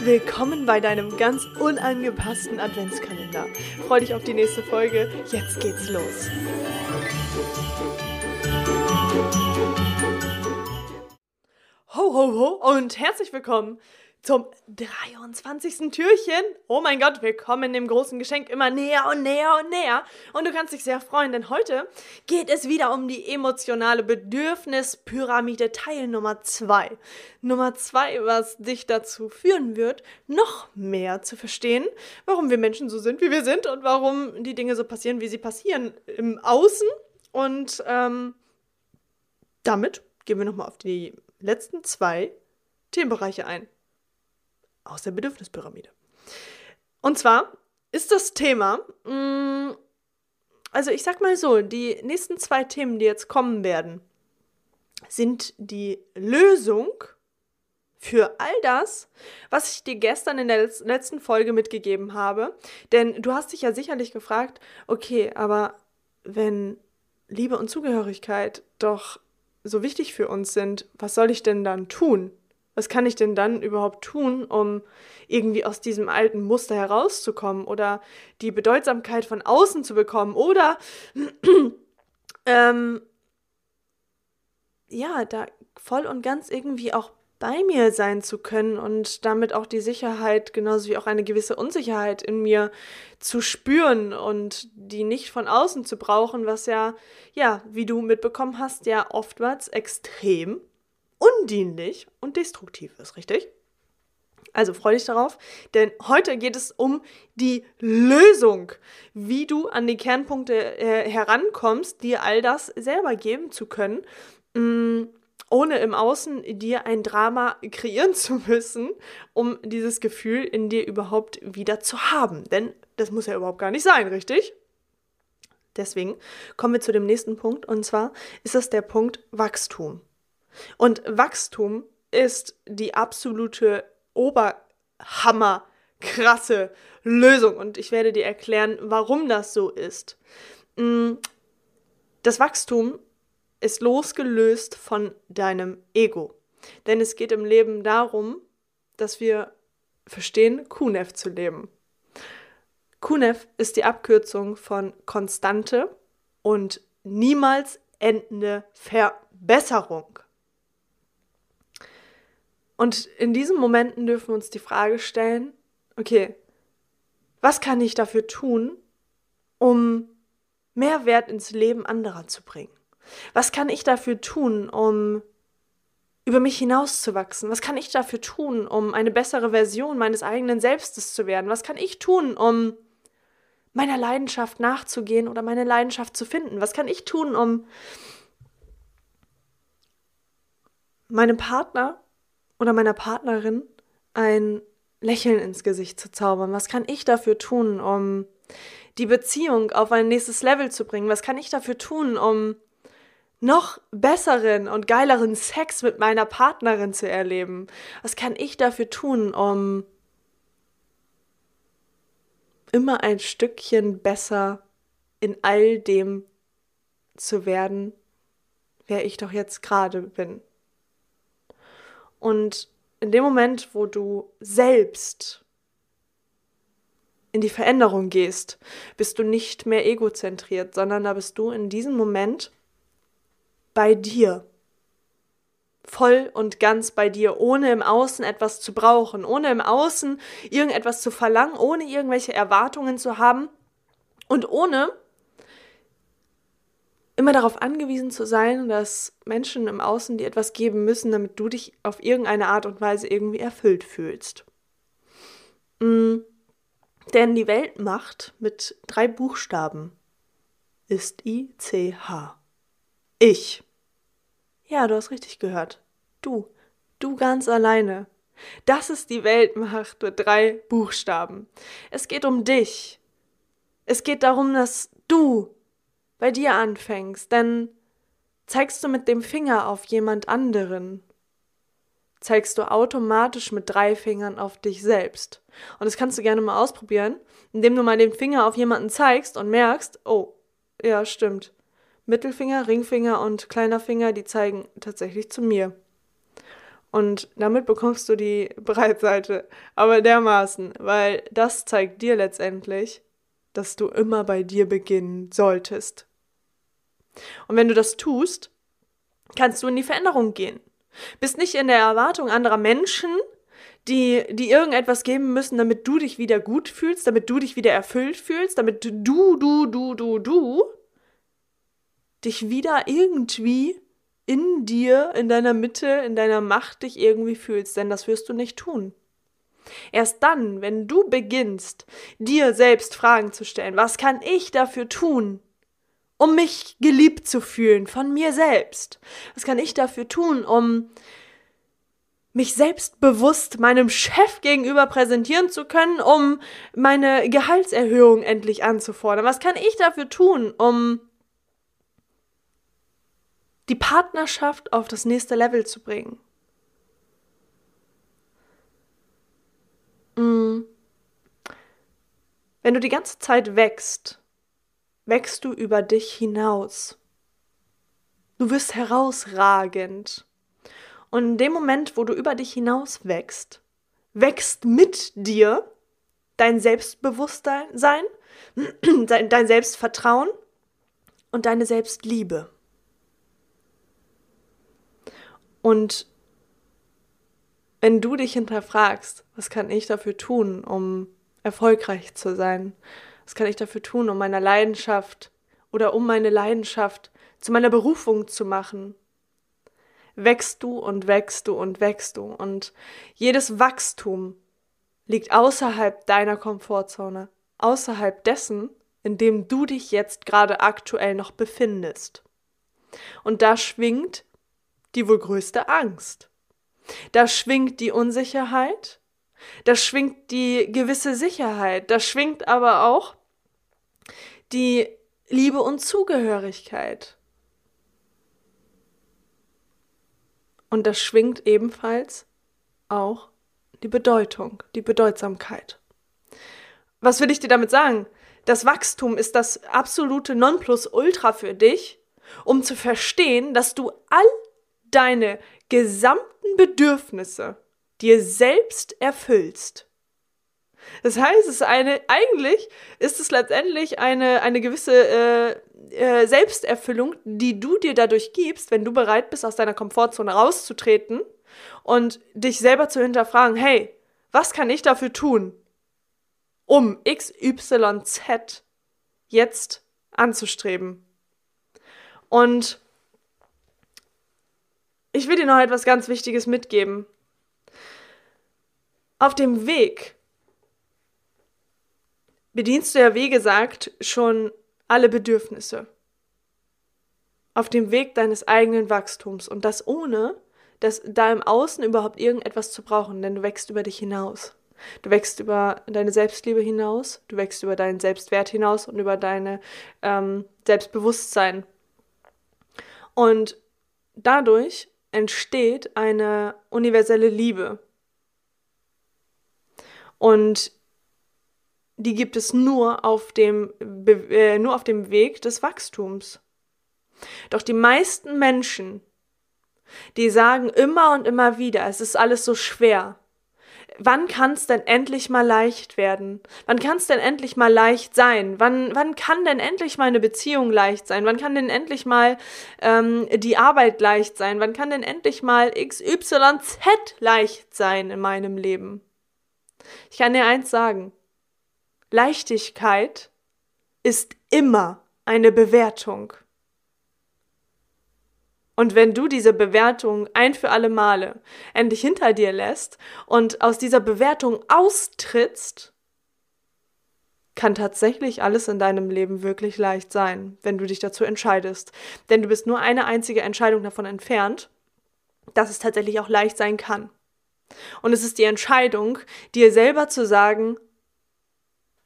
Willkommen bei deinem ganz unangepassten Adventskalender. Freu dich auf die nächste Folge. Jetzt geht's los. Ho, ho, ho und herzlich willkommen zum 23. Türchen. Oh mein Gott, wir kommen dem großen Geschenk immer näher und näher und näher. Und du kannst dich sehr freuen, denn heute geht es wieder um die emotionale Bedürfnispyramide Teil Nummer 2. Nummer 2, was dich dazu führen wird, noch mehr zu verstehen, warum wir Menschen so sind, wie wir sind und warum die Dinge so passieren, wie sie passieren im Außen. Und ähm, damit gehen wir nochmal auf die letzten zwei Themenbereiche ein aus der Bedürfnispyramide. Und zwar ist das Thema, mm, also ich sag mal so, die nächsten zwei Themen, die jetzt kommen werden, sind die Lösung für all das, was ich dir gestern in der letzten Folge mitgegeben habe. Denn du hast dich ja sicherlich gefragt, okay, aber wenn Liebe und Zugehörigkeit doch so wichtig für uns sind, was soll ich denn dann tun? Was kann ich denn dann überhaupt tun, um irgendwie aus diesem alten Muster herauszukommen oder die Bedeutsamkeit von außen zu bekommen oder ähm, ja, da voll und ganz irgendwie auch bei mir sein zu können und damit auch die Sicherheit, genauso wie auch eine gewisse Unsicherheit in mir zu spüren und die nicht von außen zu brauchen, was ja, ja, wie du mitbekommen hast, ja oftmals extrem undienlich und destruktiv ist, richtig? Also freu dich darauf, denn heute geht es um die Lösung, wie du an die Kernpunkte äh, herankommst, dir all das selber geben zu können, mh, mm, ohne im Außen dir ein Drama kreieren zu müssen, um dieses Gefühl in dir überhaupt wieder zu haben. Denn das muss ja überhaupt gar nicht sein, richtig? Deswegen kommen wir zu dem nächsten Punkt und zwar ist das der Punkt Wachstum. Und Wachstum ist die absolute Oberhammer krasse Lösung und ich werde dir erklären, warum das so ist. Mm, das Wachstum ist losgelöst von deinem Ego. Denn es geht im Leben darum, dass wir verstehen, Kunef zu leben. Kunef ist die Abkürzung von konstante und niemals endende Verbesserung. Und in diesen Momenten dürfen wir uns die Frage stellen, okay, was kann ich dafür tun, um mehr Wert ins Leben anderer zu bringen? Was kann ich dafür tun, um über mich hinauszuwachsen? Was kann ich dafür tun, um eine bessere Version meines eigenen Selbstes zu werden? Was kann ich tun, um meiner Leidenschaft nachzugehen oder meine Leidenschaft zu finden? Was kann ich tun, um meinem Partner oder meiner Partnerin ein Lächeln ins Gesicht zu zaubern? Was kann ich dafür tun, um die Beziehung auf ein nächstes Level zu bringen? Was kann ich dafür tun, um noch besseren und geileren Sex mit meiner Partnerin zu erleben? Was kann ich dafür tun, um immer ein Stückchen besser in all dem zu werden, wer ich doch jetzt gerade bin? Und in dem Moment, wo du selbst in die Veränderung gehst, bist du nicht mehr egozentriert, sondern da bist du in diesem Moment bei dir. Voll und ganz bei dir, ohne im Außen etwas zu brauchen, ohne im Außen irgendetwas zu verlangen, ohne irgendwelche Erwartungen zu haben und ohne immer darauf angewiesen zu sein, dass Menschen im Außen dir etwas geben müssen, damit du dich auf irgendeine Art und Weise irgendwie erfüllt fühlst. Mhm. Denn die Weltmacht mit drei Buchstaben ist I-C-H. Ich. Ja, du hast richtig gehört. Du. Du ganz alleine. Das ist die Weltmacht mit drei Buchstaben. Es geht um dich. Es geht darum, dass du bei dir anfängst, denn zeigst du mit dem Finger auf jemand anderen, zeigst du automatisch mit drei Fingern auf dich selbst. Und das kannst du gerne mal ausprobieren, indem du mal den Finger auf jemanden zeigst und merkst, oh, ja, stimmt. Mittelfinger, Ringfinger und kleiner Finger, die zeigen tatsächlich zu mir. Und damit bekommst du die Breitseite. Aber dermaßen, weil das zeigt dir letztendlich, dass du immer bei dir beginnen solltest. Und wenn du das tust, kannst du in die Veränderung gehen. Bist nicht in der Erwartung anderer Menschen, die, die irgendetwas geben müssen, damit du dich wieder gut fühlst, damit du dich wieder erfüllt fühlst, damit du, du, du, du, du dich wieder irgendwie in dir, in deiner Mitte, in deiner Macht dich irgendwie fühlst, denn das wirst du nicht tun. Erst dann, wenn du beginnst, dir selbst Fragen zu stellen, was kann ich dafür tun, um mich geliebt zu fühlen von mir selbst? Was kann ich dafür tun, um mich selbstbewusst meinem Chef gegenüber präsentieren zu können, um meine Gehaltserhöhung endlich anzufordern? Was kann ich dafür tun, um die Partnerschaft auf das nächste Level zu bringen. Mm. Wenn du die ganze Zeit wächst, wächst du über dich hinaus. Du wirst herausragend. Und in dem Moment, wo du über dich hinaus wächst, wächst mit dir dein Selbstbewusstsein, dein Selbstvertrauen und deine Selbstliebe. Und wenn du dich hinterfragst, was kann ich dafür tun, um erfolgreich zu sein? Was kann ich dafür tun, um meiner Leidenschaft oder um meine Leidenschaft zu meiner Berufung zu machen? Wächst du und wächst du und wächst du. Und jedes Wachstum liegt außerhalb deiner Komfortzone, außerhalb dessen, in dem du dich jetzt gerade aktuell noch befindest. Und da schwingt die wohl größte Angst. Da schwingt die Unsicherheit, da schwingt die gewisse Sicherheit, da schwingt aber auch die Liebe und Zugehörigkeit. Und da schwingt ebenfalls auch die Bedeutung, die Bedeutsamkeit. Was will ich dir damit sagen? Das Wachstum ist das absolute Nonplusultra für dich, um zu verstehen, dass du all deine gesamten Bedürfnisse dir selbst erfüllst. Das heißt, es ist eine, eigentlich ist es letztendlich eine, eine gewisse äh, äh, Selbsterfüllung, die du dir dadurch gibst, wenn du bereit bist, aus deiner Komfortzone rauszutreten und dich selber zu hinterfragen, hey, was kann ich dafür tun, um XYZ jetzt anzustreben? Und ich will dir noch etwas ganz Wichtiges mitgeben. Auf dem Weg bedienst du ja, wie gesagt, schon alle Bedürfnisse. Auf dem Weg deines eigenen Wachstums und das ohne, dass da im Außen überhaupt irgendetwas zu brauchen, denn du wächst über dich hinaus. Du wächst über deine Selbstliebe hinaus, du wächst über deinen Selbstwert hinaus und über deine ähm, Selbstbewusstsein. Und dadurch entsteht eine universelle Liebe. Und die gibt es nur auf dem, äh, nur auf dem Weg des Wachstums. Doch die meisten Menschen, die sagen immer und immer wieder, es ist alles so schwer wann kann es denn endlich mal leicht werden? Wann kann es denn endlich mal leicht sein? Wann, wann kann denn endlich mal eine Beziehung leicht sein? Wann kann denn endlich mal ähm, die Arbeit leicht sein? Wann kann denn endlich mal XYZ leicht sein in meinem Leben? Ich kann dir eins sagen. Leichtigkeit ist immer eine Bewertung. Und wenn du diese Bewertung ein für alle Male endlich hinter dir lässt und aus dieser Bewertung austrittst, kann tatsächlich alles in deinem Leben wirklich leicht sein, wenn du dich dazu entscheidest. Denn du bist nur eine einzige Entscheidung davon entfernt, dass es tatsächlich auch leicht sein kann. Und es ist die Entscheidung, dir selber zu sagen,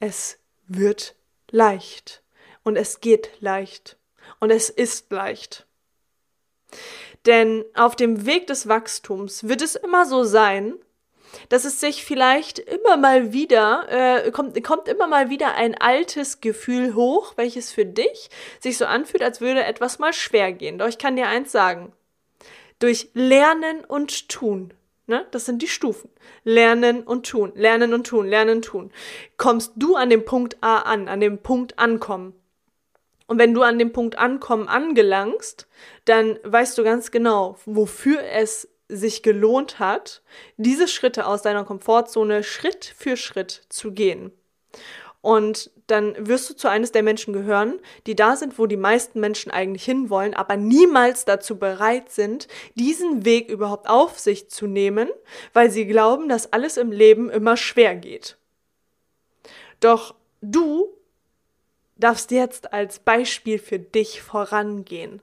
es wird leicht. Und es geht leicht. Und es ist leicht. Denn auf dem Weg des Wachstums wird es immer so sein, dass es sich vielleicht immer mal wieder, äh, kommt, kommt immer mal wieder ein altes Gefühl hoch, welches für dich sich so anfühlt, als würde etwas mal schwer gehen. Doch ich kann dir eins sagen. Durch Lernen und Tun, ne, das sind die Stufen. Lernen und tun, lernen und tun, lernen und tun. Kommst du an dem Punkt A an, an dem Punkt ankommen. Und wenn du an dem Punkt ankommen angelangst, dann weißt du ganz genau, wofür es sich gelohnt hat, diese Schritte aus deiner Komfortzone Schritt für Schritt zu gehen. Und dann wirst du zu eines der Menschen gehören, die da sind, wo die meisten Menschen eigentlich hinwollen, aber niemals dazu bereit sind, diesen Weg überhaupt auf sich zu nehmen, weil sie glauben, dass alles im Leben immer schwer geht. Doch du darfst jetzt als Beispiel für dich vorangehen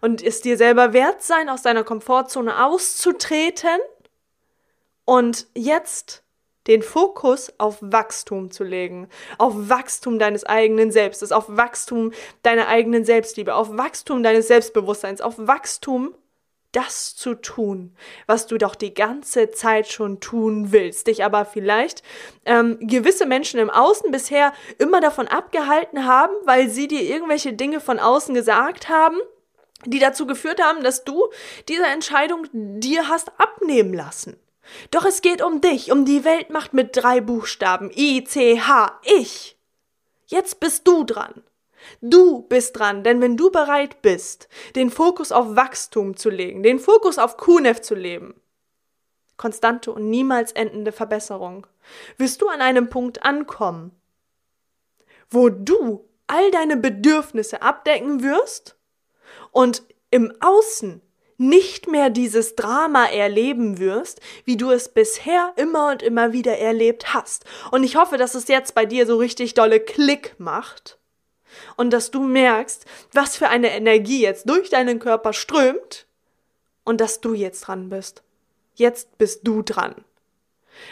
und es dir selber wert sein, aus deiner Komfortzone auszutreten und jetzt den Fokus auf Wachstum zu legen, auf Wachstum deines eigenen Selbstes, auf Wachstum deiner eigenen Selbstliebe, auf Wachstum deines Selbstbewusstseins, auf Wachstum das zu tun, was du doch die ganze Zeit schon tun willst, dich aber vielleicht ähm, gewisse Menschen im Außen bisher immer davon abgehalten haben, weil sie dir irgendwelche Dinge von außen gesagt haben, die dazu geführt haben, dass du diese Entscheidung dir hast abnehmen lassen. Doch es geht um dich, um die Weltmacht mit drei Buchstaben. I, C, H, ich. Jetzt bist du dran. Du bist dran, denn wenn du bereit bist, den Fokus auf Wachstum zu legen, den Fokus auf Kunef zu leben, konstante und niemals endende Verbesserung, wirst du an einem Punkt ankommen, wo du all deine Bedürfnisse abdecken wirst und im Außen nicht mehr dieses Drama erleben wirst, wie du es bisher immer und immer wieder erlebt hast. Und ich hoffe, dass es jetzt bei dir so richtig dolle Klick macht und dass du merkst, was für eine Energie jetzt durch deinen Körper strömt und dass du jetzt dran bist. Jetzt bist du dran.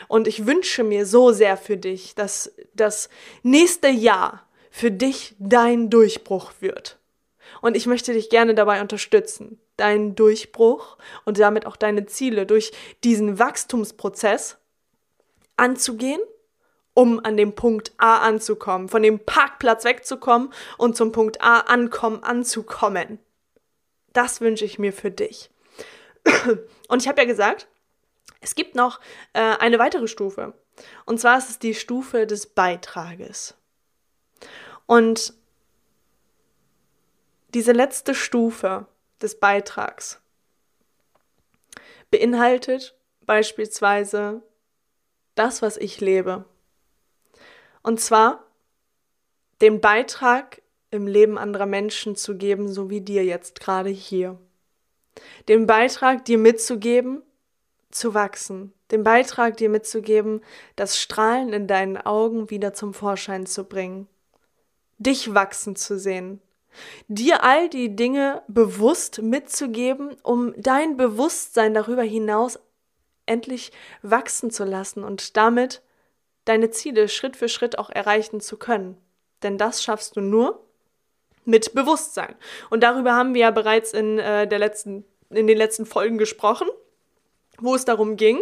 Und ich wünsche mir so sehr für dich, dass das nächste Jahr für dich dein Durchbruch wird. Und ich möchte dich gerne dabei unterstützen, deinen Durchbruch und damit auch deine Ziele durch diesen Wachstumsprozess anzugehen, um an dem Punkt A anzukommen, von dem Parkplatz wegzukommen und zum Punkt A ankommen, anzukommen. Das wünsche ich mir für dich. Und ich habe ja gesagt, es gibt noch äh, eine weitere Stufe. Und zwar ist es die Stufe des Beitrages. Und diese letzte Stufe des Beitrags beinhaltet beispielsweise das, was ich lebe. Und zwar den Beitrag im Leben anderer Menschen zu geben, so wie dir jetzt gerade hier. Den Beitrag dir mitzugeben, zu wachsen. Den Beitrag dir mitzugeben, das Strahlen in deinen Augen wieder zum Vorschein zu bringen. Dich wachsen zu sehen dir all die Dinge bewusst mitzugeben, um dein Bewusstsein darüber hinaus endlich wachsen zu lassen und damit deine Ziele Schritt für Schritt auch erreichen zu können. Denn das schaffst du nur mit Bewusstsein. Und darüber haben wir ja bereits in, äh, der letzten, in den letzten Folgen gesprochen, wo es darum ging,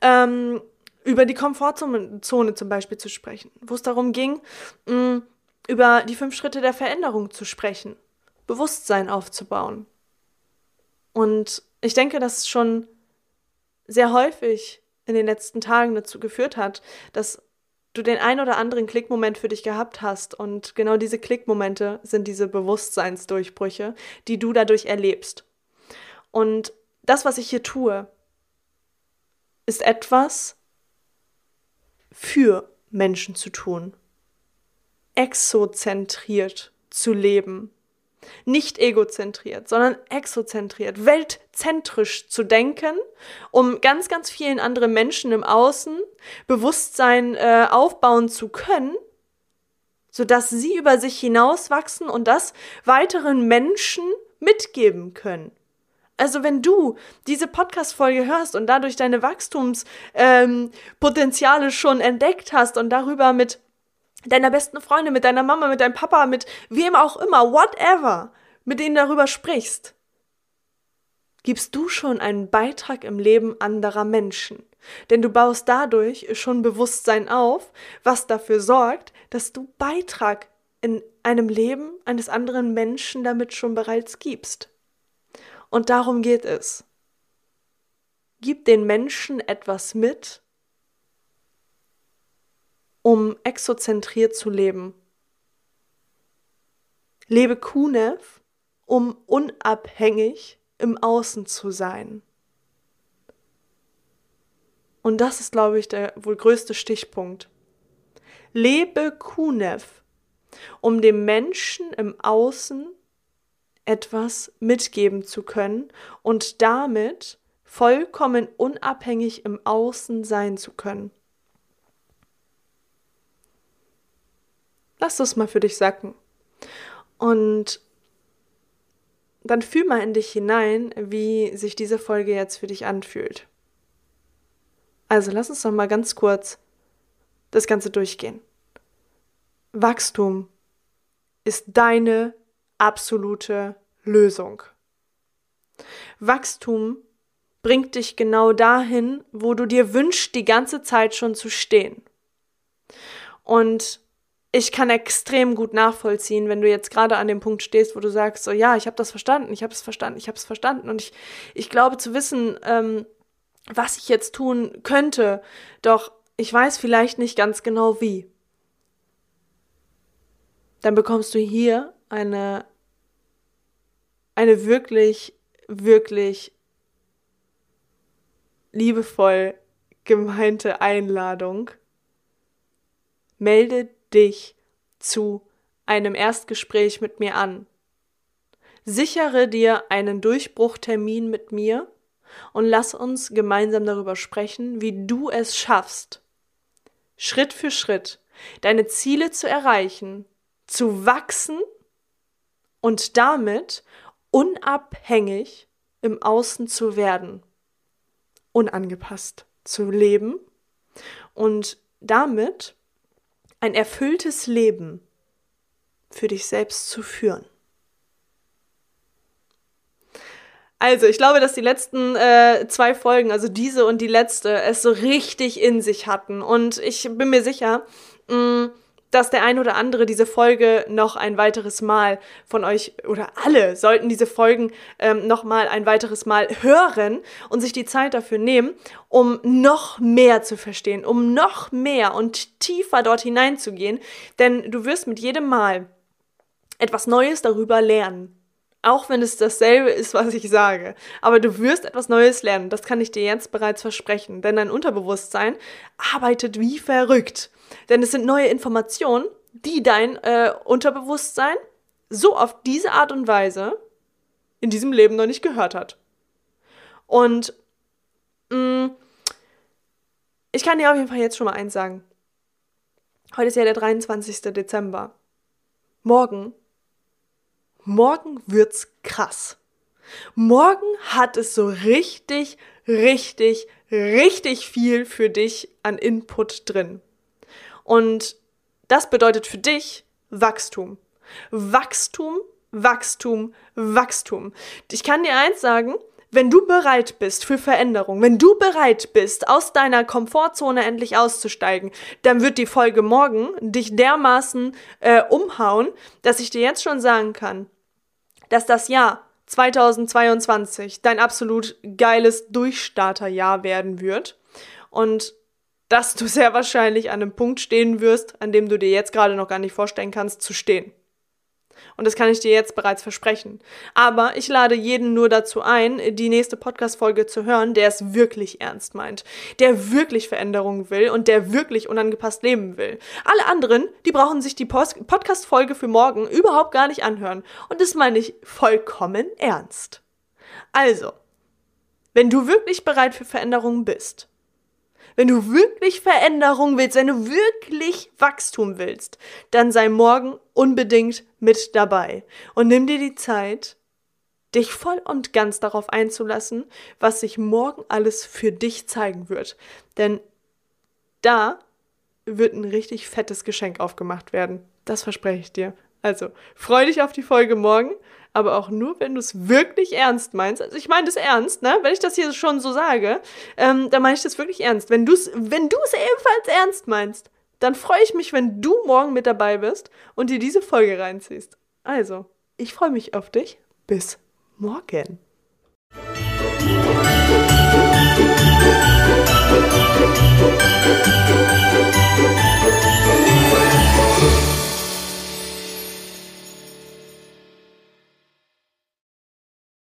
ähm, über die Komfortzone zum Beispiel zu sprechen, wo es darum ging, mh, über die fünf Schritte der Veränderung zu sprechen, Bewusstsein aufzubauen. Und ich denke, dass es schon sehr häufig in den letzten Tagen dazu geführt hat, dass du den ein oder anderen Klickmoment für dich gehabt hast. Und genau diese Klickmomente sind diese Bewusstseinsdurchbrüche, die du dadurch erlebst. Und das, was ich hier tue, ist etwas für Menschen zu tun exozentriert zu leben. Nicht egozentriert, sondern exozentriert, weltzentrisch zu denken, um ganz, ganz vielen anderen Menschen im Außen Bewusstsein äh, aufbauen zu können, sodass sie über sich hinauswachsen und das weiteren Menschen mitgeben können. Also wenn du diese Podcast-Folge hörst und dadurch deine Wachstumspotenziale ähm, schon entdeckt hast und darüber mit deiner besten Freundin, mit deiner Mama, mit deinem Papa, mit wem auch immer, whatever, mit denen darüber sprichst, gibst du schon einen Beitrag im Leben anderer Menschen. Denn du baust dadurch schon Bewusstsein auf, was dafür sorgt, dass du Beitrag in einem Leben eines anderen Menschen damit schon bereits gibst. Und darum geht es. Gib den Menschen etwas mit, um exozentriert zu leben. Lebe Kunev, um unabhängig im Außen zu sein. Und das ist, glaube ich, der wohl größte Stichpunkt. Lebe Kunev, um dem Menschen im Außen etwas mitgeben zu können und damit vollkommen unabhängig im Außen sein zu können. Lass das mal für dich sacken. Und dann fühl mal in dich hinein, wie sich diese Folge jetzt für dich anfühlt. Also lass uns doch mal ganz kurz das Ganze durchgehen. Wachstum ist deine absolute Lösung. Wachstum bringt dich genau dahin, wo du dir wünschst, die ganze Zeit schon zu stehen. Und ich kann extrem gut nachvollziehen, wenn du jetzt gerade an dem Punkt stehst, wo du sagst, so ja, ich habe das verstanden, ich habe es verstanden, ich habe es verstanden. Und ich, ich glaube zu wissen, ähm, was ich jetzt tun könnte, doch ich weiß vielleicht nicht ganz genau wie. Dann bekommst du hier eine, eine wirklich, wirklich liebevoll gemeinte Einladung. Melde dich zu einem Erstgespräch mit mir an. Sichere dir einen Durchbruchtermin mit mir und lass uns gemeinsam darüber sprechen, wie du es schaffst, Schritt für Schritt deine Ziele zu erreichen, zu wachsen und damit unabhängig im Außen zu werden, unangepasst zu leben und damit ein erfülltes Leben für dich selbst zu führen. Also, ich glaube, dass die letzten äh, zwei Folgen, also diese und die letzte, es so richtig in sich hatten. Und ich bin mir sicher, mh, mm, dass der ein oder andere diese Folge noch ein weiteres Mal von euch oder alle sollten diese Folgen ähm, noch mal ein weiteres Mal hören und sich die Zeit dafür nehmen, um noch mehr zu verstehen, um noch mehr und tiefer dort hineinzugehen, denn du wirst mit jedem Mal etwas Neues darüber lernen. Auch wenn es dasselbe ist, was ich sage. Aber du wirst etwas Neues lernen. Das kann ich dir jetzt bereits versprechen. Denn dein Unterbewusstsein arbeitet wie verrückt. Denn es sind neue Informationen, die dein äh, Unterbewusstsein so auf diese Art und Weise in diesem Leben noch nicht gehört hat. Und mh, mm, ich kann dir auf jeden Fall jetzt schon mal eins sagen. Heute ist ja der 23. Dezember. Morgen morgen wird's krass. Morgen hat es so richtig, richtig, richtig viel für dich an Input drin. Und das bedeutet für dich Wachstum. Wachstum, Wachstum, Wachstum. Ich kann dir eins sagen, wenn du bereit bist für Veränderung, wenn du bereit bist, aus deiner Komfortzone endlich auszusteigen, dann wird die Folge morgen dich dermaßen äh, umhauen, dass ich dir jetzt schon sagen kann, dass das Jahr 2022 dein absolut geiles Durchstarterjahr werden wird und dass du sehr wahrscheinlich an einem Punkt stehen wirst, an dem du dir jetzt gerade noch gar nicht vorstellen kannst zu stehen. Und das kann ich dir jetzt bereits versprechen. Aber ich lade jeden nur dazu ein, die nächste Podcast-Folge zu hören, der es wirklich ernst meint, der wirklich Veränderungen will und der wirklich unangepasst leben will. Alle anderen, die brauchen sich die Podcast-Folge für morgen überhaupt gar nicht anhören. Und das meine ich vollkommen ernst. Also, wenn du wirklich bereit für Veränderungen bist, wenn du wirklich Veränderung willst, wenn du wirklich Wachstum willst, dann sei morgen unbedingt mit dabei und nimm dir die Zeit, dich voll und ganz darauf einzulassen, was sich morgen alles für dich zeigen wird. Denn da wird ein richtig fettes Geschenk aufgemacht werden. Das verspreche ich dir. Also, freu dich auf die Folge morgen aber auch nur, wenn du es wirklich ernst meinst. Also ich meine das ernst, ne? Wenn ich das hier schon so sage, ähm, dann meine ich das wirklich ernst. Wenn du es wenn du's ebenfalls ernst meinst, dann freue ich mich, wenn du morgen mit dabei bist und dir diese Folge reinziehst. Also, ich freue mich auf dich. Bis morgen.